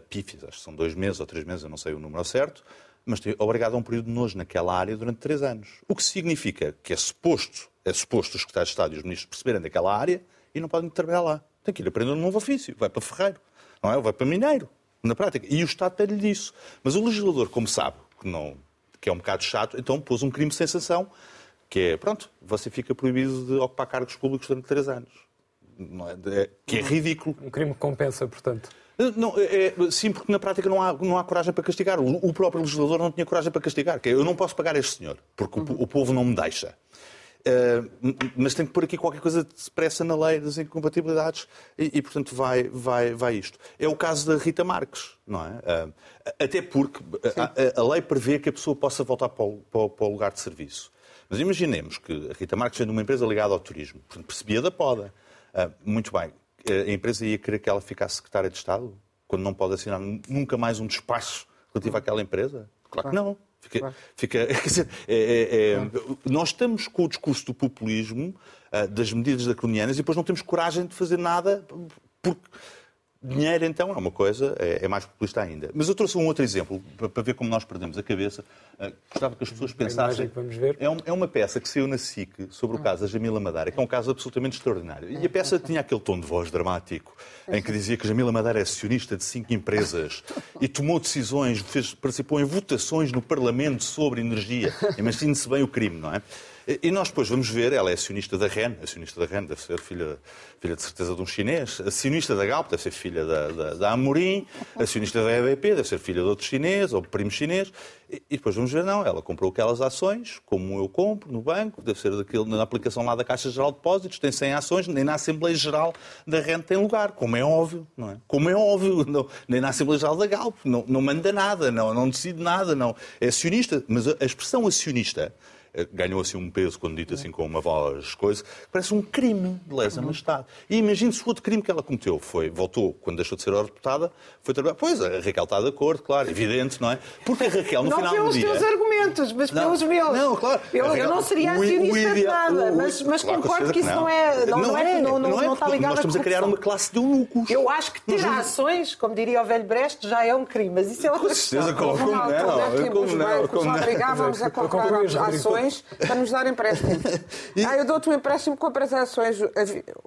pífia, acho que são dois meses ou três meses, eu não sei o número certo, mas tem obrigado a um período de nojo naquela área durante três anos. O que significa que é suposto, é suposto os secretários de Estado e os ministros perceberem daquela área e não podem trabalhar lá. Tem que ir aprender um novo ofício, vai para ferreiro, não é? Ou vai para mineiro, na prática. E o Estado tem-lhe disso. Mas o legislador, como sabe, que, não, que é um bocado chato, então pôs um crime de sensação, que é, pronto, você fica proibido de ocupar cargos públicos durante três anos é? É, que é ridículo. Um crime que compensa, portanto. Não, é, é, sim, porque na prática não há, não há coragem para castigar. O, o, próprio legislador não tinha coragem para castigar. Que é, eu não posso pagar este senhor, porque o, o, povo não me deixa. Uh, mas tem que pôr aqui qualquer coisa expressa na lei das incompatibilidades e, e, portanto, vai, vai, vai isto. É o caso da Rita Marques, não é? Uh, até porque a, a, lei prevê que a pessoa possa voltar para o, para, para o lugar de serviço. Mas imaginemos que a Rita Marques sendo uma empresa ligada ao turismo, portanto, percebia da poda, Uh, muito bem. A empresa ia querer que ela ficasse secretária de Estado? Quando não pode assinar nunca mais um despacho relativo àquela empresa? Claro que não. Fica, fica, (laughs) dizer, é, é, é, nós estamos com o discurso do populismo, uh, das medidas draconianas, e depois não temos coragem de fazer nada porque Dinheiro, então, é uma coisa, é, é, mais populista ainda. Mas eu trouxe um outro exemplo, para, para ver como nós perdemos a cabeça. Uh, gostava que as pessoas pensassem... É, um, é, uma peça que saiu na SIC sobre o caso da Jamila Madeira, que é um caso absolutamente extraordinário. E a peça tinha aquele tom de voz dramático, em que dizia que Jamila Madeira é acionista de cinco empresas e tomou decisões, fez, participou em votações no Parlamento sobre energia. Imagine-se bem o crime, não é? E nós depois vamos ver, ela é acionista da REN, acionista da REN deve ser filha, filha de certeza de um chinês, acionista da Galp deve ser filha da, da, da Amorim, acionista da EBP deve ser filha de outro chinês ou primo chinês. E, e, depois vamos ver, não, ela comprou aquelas ações, como eu compro no banco, deve ser daquele, na aplicação lá da Caixa Geral de Depósitos, tem 100 ações, nem na Assembleia Geral da REN tem lugar, como é óbvio, não é? Como é óbvio, (laughs) não, nem na Assembleia Geral da Galp, não, não manda nada, não, não decide nada, não. É acionista, mas a, expressão acionista ganhou assim um peso quando dito assim com uma voz coisa, parece um crime de lesa majestade. E imagine se o outro crime que ela cometeu foi, voltou, quando deixou de ser deputada, foi trabalhar. Pois, a Raquel está de acordo, claro, evidente, não é? Porque a Raquel, no não final do dia... Não pelos teus argumentos, mas não, pelos meus. Não, claro. Eu, Raquel, eu não seria acionista de nada, mas, mas claro, concordo que isso não, é, não, não, é, não, não, não, está ligado Nós estamos a, criar uma classe de eunucos. Eu acho que ter ações, como diria o velho Brecht, já é um crime, mas isso é outra questão. Com certeza, como não? Como não? Como não? Obrigávamos a comprar ações ações para nos dar empréstimo. (laughs) E- Ah, eu dou-te um empréstimo, compras ações.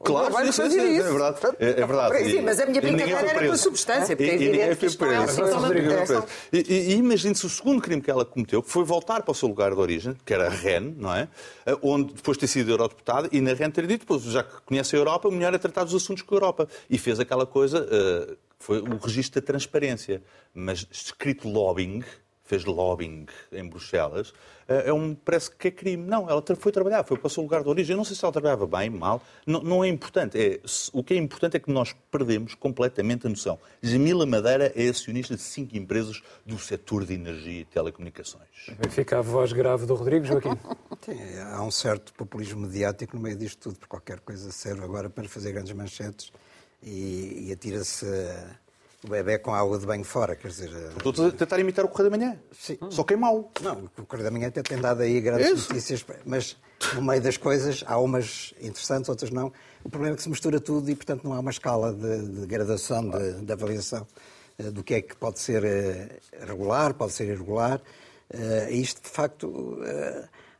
Claro, Vai fazer sim, isso. é verdade. É, é verdade. Sim, mas a minha brincadeira era com a substância, porque é E- evidente que isto é. E, e, e imagine-se o segundo crime que ela cometeu, que foi voltar para o seu lugar de origem, que era Rennes, não é? Eh, Onde depois de ter sido eurodeputada, e na Rennes ter dito, pois, já que conhece a Europa, o melhor é tratar dos assuntos com a Europa. E fez aquela coisa, eh, foi o registro da transparência. Mas escrito lobbying, fez lobbying em Bruxelas, eh, é um, parece que é crime. Não, ela foi trabalhar, foi para o seu lugar de origem. Eu não sei se ela trabalhava bem, mal. Não, não é importante. É, o que é importante é que nós perdemos completamente a noção. Jamila Madeira é acionista de cinco empresas do setor de energia e telecomunicações. Fica a voz grave do Rodrigo Joaquim. (laughs) Sim, há um certo populismo mediático no meio disto tudo, porque qualquer coisa serve agora para fazer grandes manchetes e, e atira-se o bebê com água de banho fora, quer dizer... eh, Estou a tentar imitar o Correio da Manhã. Sim. Só que é mau. Não, o Correio da Manhã até tem dado aí grandes Isso. notícias, mas no meio das coisas há umas interessantes, outras não. O problema é que se mistura tudo e, portanto, não há uma escala de, de gradação, de, de avaliação eh, do que é que pode ser eh, regular, pode ser irregular. Isto, de facto,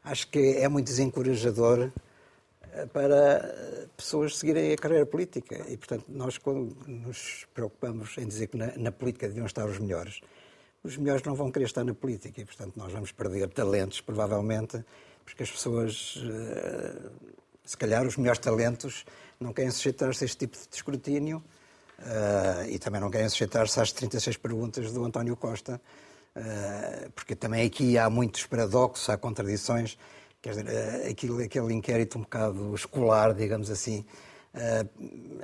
acho que é muito desencorajador para pessoas seguirem a carreira política. E, portanto, nós, quando nos preocupamos em dizer que na, na política deviam estar os melhores, os melhores não vão querer estar na política e, portanto, nós vamos perder talentos, provavelmente, porque as pessoas, eh, se calhar, os melhores talentos não querem sujeitar-se a este tipo de escrutínio eh, e também não querem sujeitar-se às 36 perguntas do António Costa, eh, porque também aqui há muitos paradoxos, há contradições. Quer dizer, eh, aquilo, aquele inquérito um bocado escolar, digamos assim, eh,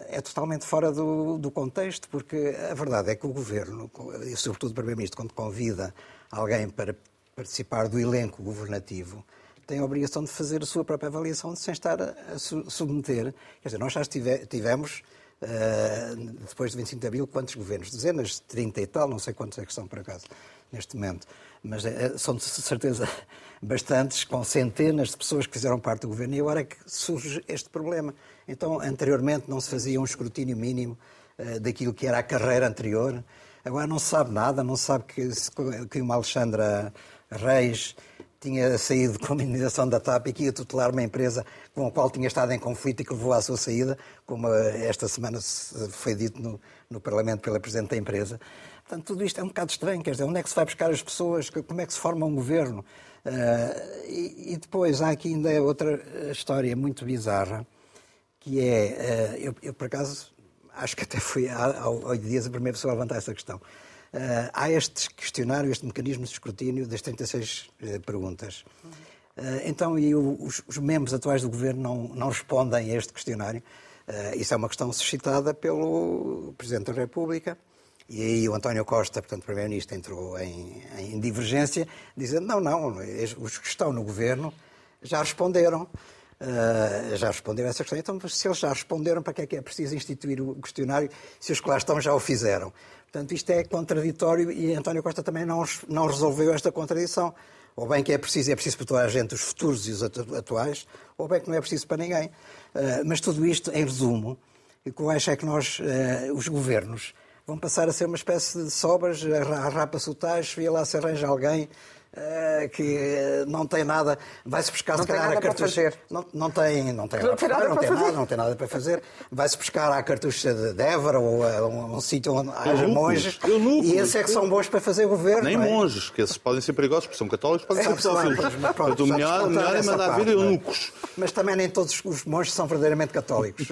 é totalmente fora do, do contexto, porque a verdade é que o Governo, e sobretudo o Primeiro-Ministro, quando convida alguém para participar do elenco governativo, tem a obrigação de fazer a sua própria avaliação sem estar a, su- submeter. Quer dizer, nós já tivemos, eh, depois de 25 de Abril, quantos governos? Dezenas, 30 e tal, não sei quantos é que são por acaso, neste momento. Mas eh, são de certeza bastantes, com centenas de pessoas que fizeram parte do governo, e agora é que surge este problema. Então, anteriormente não se fazia um escrutínio mínimo eh, daquilo que era a carreira anterior. Agora não se sabe nada, não se sabe que, que uma Alexandra Reis tinha saído com a indenização da TAP e que ia tutelar uma empresa com a qual tinha estado em conflito e que levou à sua saída, como eh, esta semana se- foi dito no, no Parlamento pela Presidente da empresa. Portanto, tudo isto é um bocado estranho, quer dizer, onde é que se vai buscar as pessoas, como é que se forma um governo? Eh, e, e depois há aqui ainda outra história muito bizarra, que é, eh, eu, eu, por acaso acho que até fui há, oito dias a primeira pessoa a levantar essa questão. Eh, há este questionário, este mecanismo de escrutínio das 36 eh, perguntas. Então, e o- os, os membros atuais do governo não, não respondem a este questionário. Isso é uma questão suscitada pelo Presidente da República. E aí o António Costa, portanto, Primeiro-Ministro, entrou em, em divergência, dizendo: não, não, os que estão no governo já responderam. Uh, já responderam a essa questão. Então, se eles já responderam, para que é que é preciso instituir o questionário se os que lá estão já o fizeram? Portanto, isto é contraditório e António Costa também não, não resolveu esta contradição. Ou bem que é preciso, é preciso para toda a gente, os futuros e os atu- atuais, ou bem que não é preciso para ninguém. Uh, mas tudo isto, em resumo, o que eu acho é que nós, uh, os governos, vão passar a ser uma espécie de sobras, arrapa-se o tacho e lá se arranja alguém que eh, não tem nada, vai-se buscar Não se calhar a fazer. Não, não tem, não tem Não nada, tem nada não para tem fazer. nada, não tem nada para fazer. Vai-se buscar à cartucha de de Évora ou a um, um sítio onde haja Eunucos, monges. eunucos. E esses é que são bons para fazer governo. Nem não é? monges, que esses podem ser perigosos, porque são católicos, podem ser pedófilos. o melhor, é mandar parte, vir não é? eunucos. Mas também nem todos os monges são verdadeiramente católicos.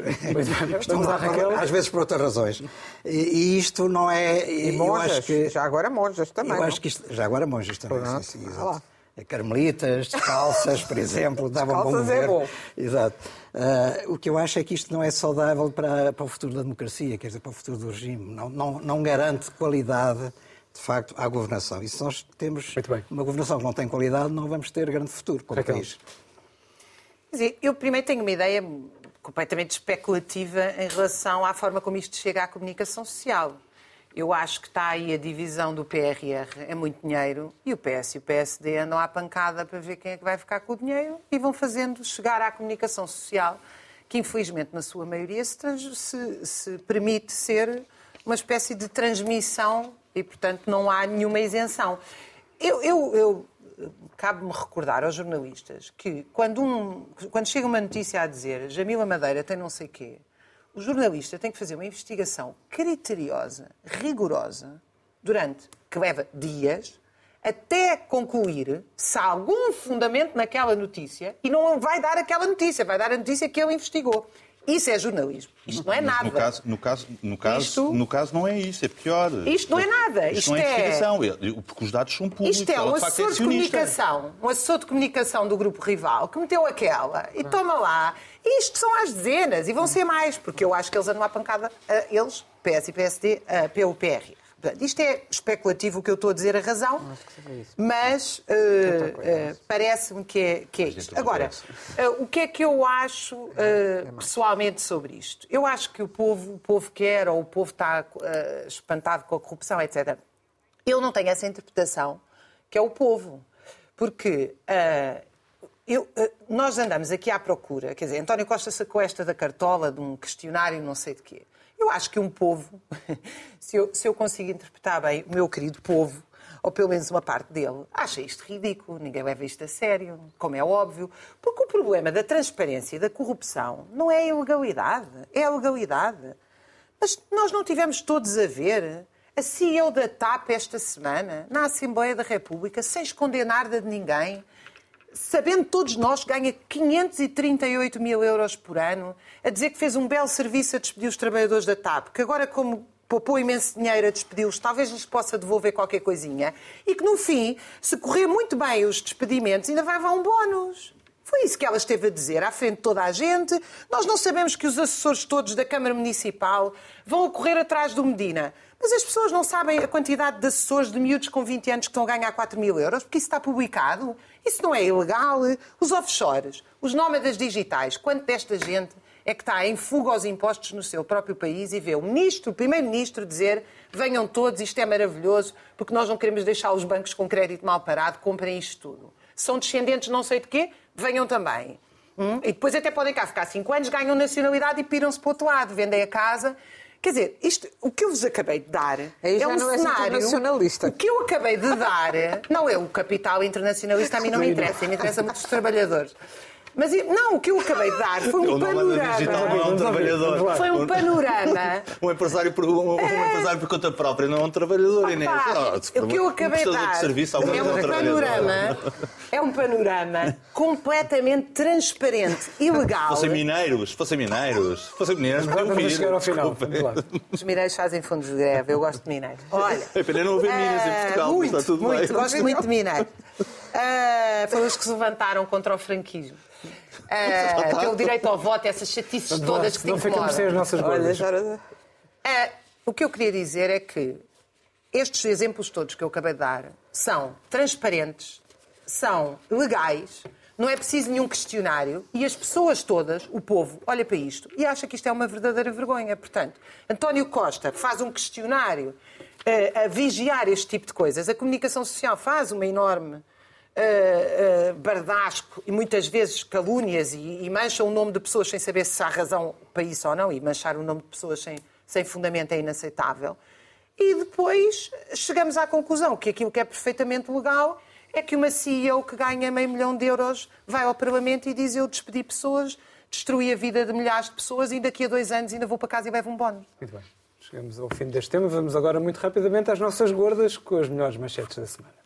Estão Vamos lá, às vezes por outras razões. E, e isto não é. E eu monjas, que, já agora monjas também. eu não? acho que isto, já agora monjas também, sim, sim, exato. lá. Carmelitas, descalças, por exemplo, davam bom é governo. bom. Exato. Ah, o que eu acho é que isto não é saudável para, para o futuro da democracia, quer dizer, para o futuro do regime. Não, não, não garante qualidade, de facto, à governação. E se nós temos Muito bem. uma governação que não tem qualidade, não vamos ter grande futuro como Raquel. país. Quer dizer, eu primeiro tenho uma ideia completamente especulativa em relação à forma como isto chega à comunicação social. Eu acho que está aí a divisão do PRR, é muito dinheiro, e o PS e o PSD andam à pancada para ver quem é que vai ficar com o dinheiro e vão fazendo chegar à comunicação social, que infelizmente na sua maioria se, se permite ser uma espécie de transmissão e, portanto, não há nenhuma isenção. Eu, eu- eu cabe-me recordar aos jornalistas que quando, um, quando chega uma notícia a dizer Jamila Madeira tem não sei quê, o jornalista tem que fazer uma investigação criteriosa, rigorosa, durante, que leva dias, até concluir se há algum fundamento naquela notícia e não vai dar aquela notícia, vai dar a notícia que ele investigou. Isso é jornalismo. Isto não é nada. No caso, no caso, no caso, Isto- no caso não é isso, é pior. Isto não é nada. Isto, Isto não é, é- investigação, é- porque os dados são públicos. Isto é um assessor de comunicação, um assessor de comunicação do grupo rival que meteu aquela e toma lá. Isto são as dezenas e vão ser mais, porque eu acho que eles andam à pancada, a eles, PS e PSD, a PUPR. Isto é especulativo o que eu estou a dizer, a razão, mas eh, eh, parece-me que é, que é isto. Agora, eh, o que é que eu acho eh, pessoalmente sobre isto? Eu acho que o povo, o povo quer, ou o povo está espantado com a corrupção, etc. Eu não tenho essa interpretação, que é o povo. Porque eu, nós andamos aqui à procura, quer dizer, António Costa sacou esta da cartola de um questionário não sei de quê. Eu acho que um povo, (laughs) se eu, se eu consigo interpretar bem o meu querido povo, ou pelo menos uma parte dele, acha isto ridículo, ninguém leva isto a sério, como é óbvio, porque o problema da transparência e da corrupção não é a ilegalidade, é a legalidade. Mas nós não tivemos todos a ver a CEO da TAP esta semana, na Assembleia da República, sem esconder nada de ninguém, sabendo todos nós que ganha 538 mil euros por ano, a dizer que fez um belo serviço a despedir os trabalhadores da TAP, que agora, como poupou imenso dinheiro a despedi-los, talvez lhes possa devolver qualquer coisinha, e que no fim, se correr muito bem os despedimentos, ainda vai levar um bónus. Foi isso que ela esteve a dizer à frente de toda a gente. Nós não sabemos que os assessores todos da Câmara Municipal vão correr atrás do Medina. Mas as pessoas não sabem a quantidade de assessores de miúdos com 20 anos que estão a ganhar 4 mil euros, porque isso está publicado. Isso não é ilegal. Os offshores, os nómadas digitais, quanto desta gente é que está em fuga aos impostos no seu próprio país e vê o ministro, o primeiro-ministro dizer venham todos, isto é maravilhoso, porque nós não queremos deixar os bancos com crédito mal parado, comprem isto tudo. São descendentes não sei de quê, venham também. Hum? E depois até podem cá ficar 5 anos, ganham nacionalidade e piram-se para o outro lado, vendem a casa. Quer dizer, isto, o que eu vos acabei de dar Aí é um não cenário... internacionalista. O que eu acabei de dar... (laughs) Não, é o capital internacionalista, a mim não me interessa, me interessa muito os trabalhadores. Mas não, o que eu acabei de dar foi um da digital não é um trabalhador. Foi um panorama. (laughs) Um empresário, por, um, um empresário por conta própria não é um trabalhador, Inês. Opa, Ah, o que eu acabei de dar de serviço, é um é um panorama, é um panorama completamente transparente e legal. Fossem mineiros, fossem mineiros, fossem mineiros, Vamos chegar ao final. Os mineiros fazem fundos de greve, eu gosto de mineiros. Olha, (laughs) É pena não haver minas em ah, Portugal, muito, está tudo muito, bem. gosto muito de mineiros. Ah, foram os que se levantaram contra o franquismo. Ah, (laughs) pelo direito ao voto, essas chatices todas que te Não ficamos sem as incomodam. nossas gordas. Ah, o que eu queria dizer é que estes exemplos todos que eu acabei de dar são transparentes, são legais, não é preciso nenhum questionário e as pessoas todas, o povo, olha para isto e acha que isto é uma verdadeira vergonha. Portanto, António Costa faz um questionário a vigiar este tipo de coisas, a comunicação social faz uma enorme eh, eh, bardasco e muitas vezes calúnias e, e mancha o nome de pessoas sem saber se há razão para isso ou não, e manchar o nome de pessoas sem, sem fundamento é inaceitável. E depois chegamos à conclusão que aquilo que é perfeitamente legal é que uma CEO que ganha meio milhão de euros vai ao Parlamento e diz eu despedi pessoas, destruí a vida de milhares de pessoas e daqui a dois anos ainda vou para casa e levo um bónus. Muito bem. Chegamos ao fim deste tema. Vamos agora muito rapidamente às nossas gordas com as melhores manchetes da semana.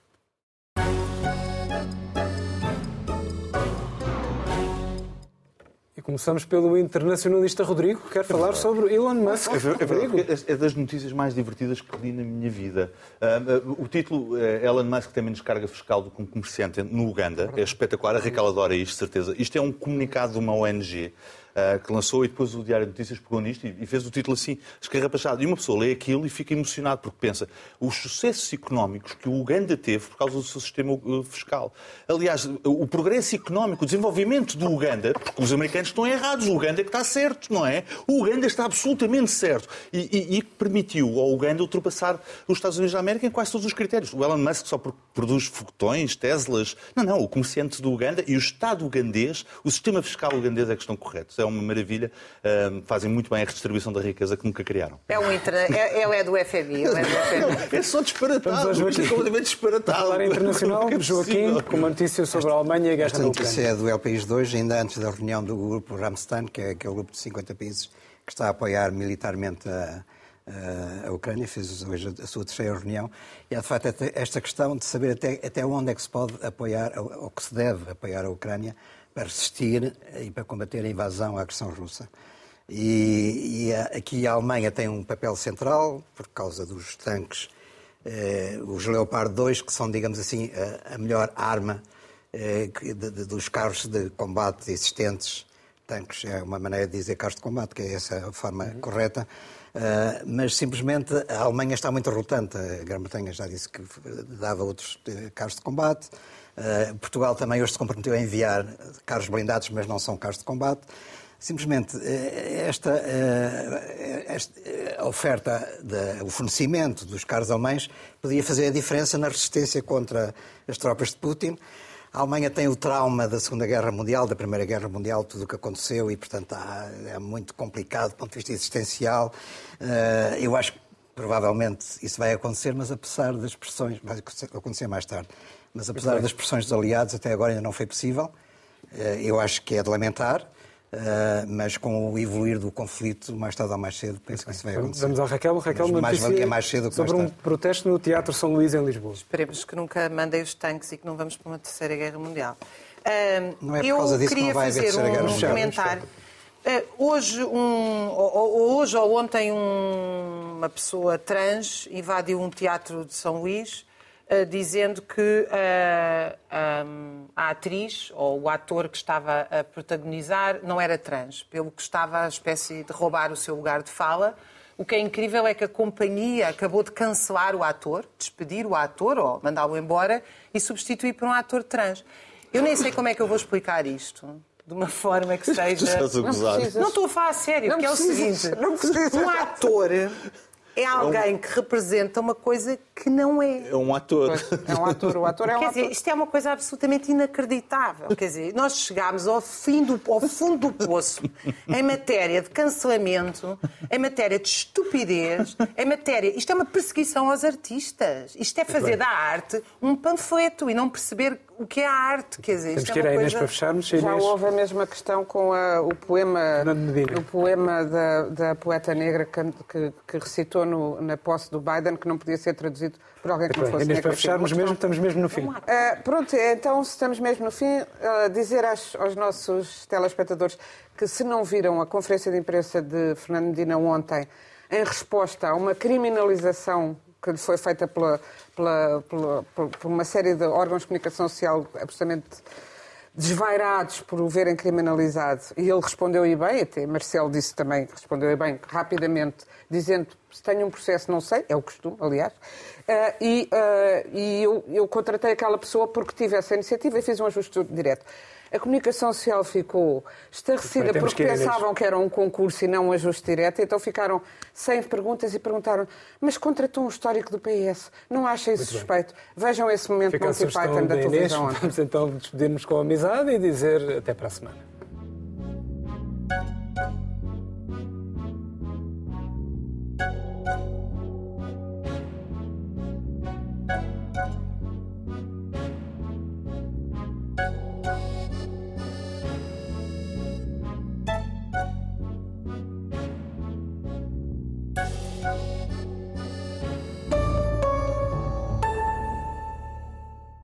E começamos pelo internacionalista Rodrigo, que quer falar sobre Elon Musk. É Rodrigo, é das notícias mais divertidas que li na minha vida. Ah, ah, O título, eh, Elon Musk tem menos carga fiscal do que um comerciante no Uganda. É espetacular, a Raquel adora isto, certeza. Isto é um comunicado de uma ONG que lançou e depois o Diário de Notícias pegou nisto e fez o título assim, escarrapachado. E uma pessoa lê aquilo e fica emocionado porque pensa os sucessos económicos que o Uganda teve por causa do seu sistema uh, fiscal. Aliás, o progresso económico, o desenvolvimento do Uganda, porque os americanos estão errados, o Uganda é que está certo, não é? O Uganda está absolutamente certo. E, e, e permitiu ao Uganda ultrapassar os Estados Unidos da América em quase todos os critérios. O Elon Musk só pro- produz foguetões, Teslas. Não, não, o comerciante do Uganda e o Estado ugandês, o sistema fiscal ugandês é que estão corretos. É uma maravilha, uh, fazem muito bem a redistribuição da riqueza que nunca criaram. É um interna... é, ele é do FMI. Ele é, do FMI. (laughs) é só disparatado. Vamos é completamente disparatado. A falar internacional, É Joaquim, com uma notícia sobre a Alemanha e a guerra Esta na notícia Ucrânia. é do El País de hoje, ainda antes da reunião do grupo Ramstein, que é aquele grupo de 50 países que está a apoiar militarmente a, a- Ucrânia, fez hoje a sua terceira reunião, e há de facto esta questão de saber até, até onde é que se pode apoiar, ou que se deve apoiar a Ucrânia para resistir e para combater a invasão, a agressão russa. E, e a- aqui a Alemanha tem um papel central, por causa dos tanques, eh, os Leopard 2, que são, digamos assim, a, a melhor arma eh, de- de- dos carros de combate existentes. Tanques é uma maneira de dizer carros de combate, que é essa a forma correta. Eh, mas simplesmente a Alemanha está muito relutante. A Grã-Bretanha já disse que dava outros eh, carros de combate. Eh, Portugal também hoje se comprometeu a enviar carros blindados, mas não são carros de combate. Simplesmente eh, esta, eh, esta oferta, de- o fornecimento dos carros alemães podia fazer a diferença na resistência contra as tropas de Putin. A Alemanha tem o trauma da Segunda Guerra Mundial, da Primeira Guerra Mundial, tudo o que aconteceu e, portanto, há- é muito complicado do ponto de vista existencial. Eu acho que provavelmente isso vai acontecer, mas apesar das pressões, vai acontecer mais tarde, mas apesar das pressões dos aliados, até agora ainda não foi possível. Eh, Eu acho que é de lamentar, eh, mas com o evoluir do conflito, mais tarde ou mais cedo, penso que isso vai acontecer. Vamos à Raquel. Raquel, Mas mais valia mais cedo que sobre mais um protesto no Teatro São Luís, em Lisboa. Esperemos que nunca mandem os tanques e que não vamos para uma terceira guerra mundial. Não é por eu causa disso que queria não vai haver fazer terceira guerra um mundial. comentário. Ah, hoje, um, ou- hoje ou ontem, um- uma pessoa trans invadiu um teatro de São Luís ah, dizendo que ah, ahm, a atriz ou o ator que estava a protagonizar não era trans, pelo que estava a espécie de roubar o seu lugar de fala. O que é incrível é que a companhia acabou de cancelar o ator, despedir o ator ou mandá-lo embora e substituir por um ator trans. Eu nem sei como é que eu vou explicar isto de uma forma que (laughs) seja. Precisas. Não estou a falar a sério, Não porque é o precisas, seguinte: não precisas. um ator é alguém que representa uma coisa que não é. É um ator. É um ator, o ator é um Quer ator. dizer, isto é uma coisa absolutamente inacreditável. Quer dizer, nós chegámos ao, fim do, ao fundo do poço em matéria de cancelamento, em matéria de estupidez, em matéria. Isto é uma perseguição aos artistas. Isto é fazer da arte um panfleto e não perceber o que é a arte. Quer dizer, Temos que é ir à uma Inês coisa... para fecharmos. Já Inês, houve a mesma questão com a- o poema, o poema da, da poeta negra que, que- que recitou no- na posse do Biden, que não podia ser traduzido por alguém que não Bem, fosse Inês, negra. para fecharmos mesmo, estamos mesmo no fim. Ah, pronto, então se estamos mesmo no fim, ah, dizer aos, aos nossos telespectadores que se não viram a conferência de imprensa de Fernando Medina ontem, em resposta a uma criminalização que lhe foi feita pela, pela- pela- por, uma série de órgãos de comunicação social absolutamente desvairados por o verem criminalizado. E ele respondeu e bem, até Marcelo disse também respondeu e bem, rapidamente, dizendo se tenho um processo, não sei, é o costume, aliás. Ah, e ah, e eu, eu contratei aquela pessoa porque tive essa iniciativa e fiz um ajuste direto. A comunicação social ficou estarrecida Bem, porque Inês. pensavam que era um concurso e não um ajuste direto, então ficaram sem perguntas e perguntaram mas contratou um histórico do PS, não acha isso suspeito? Vejam esse momento Fica Monty Python da televisão. Vamos então despedir-nos com amizade e dizer até para a semana.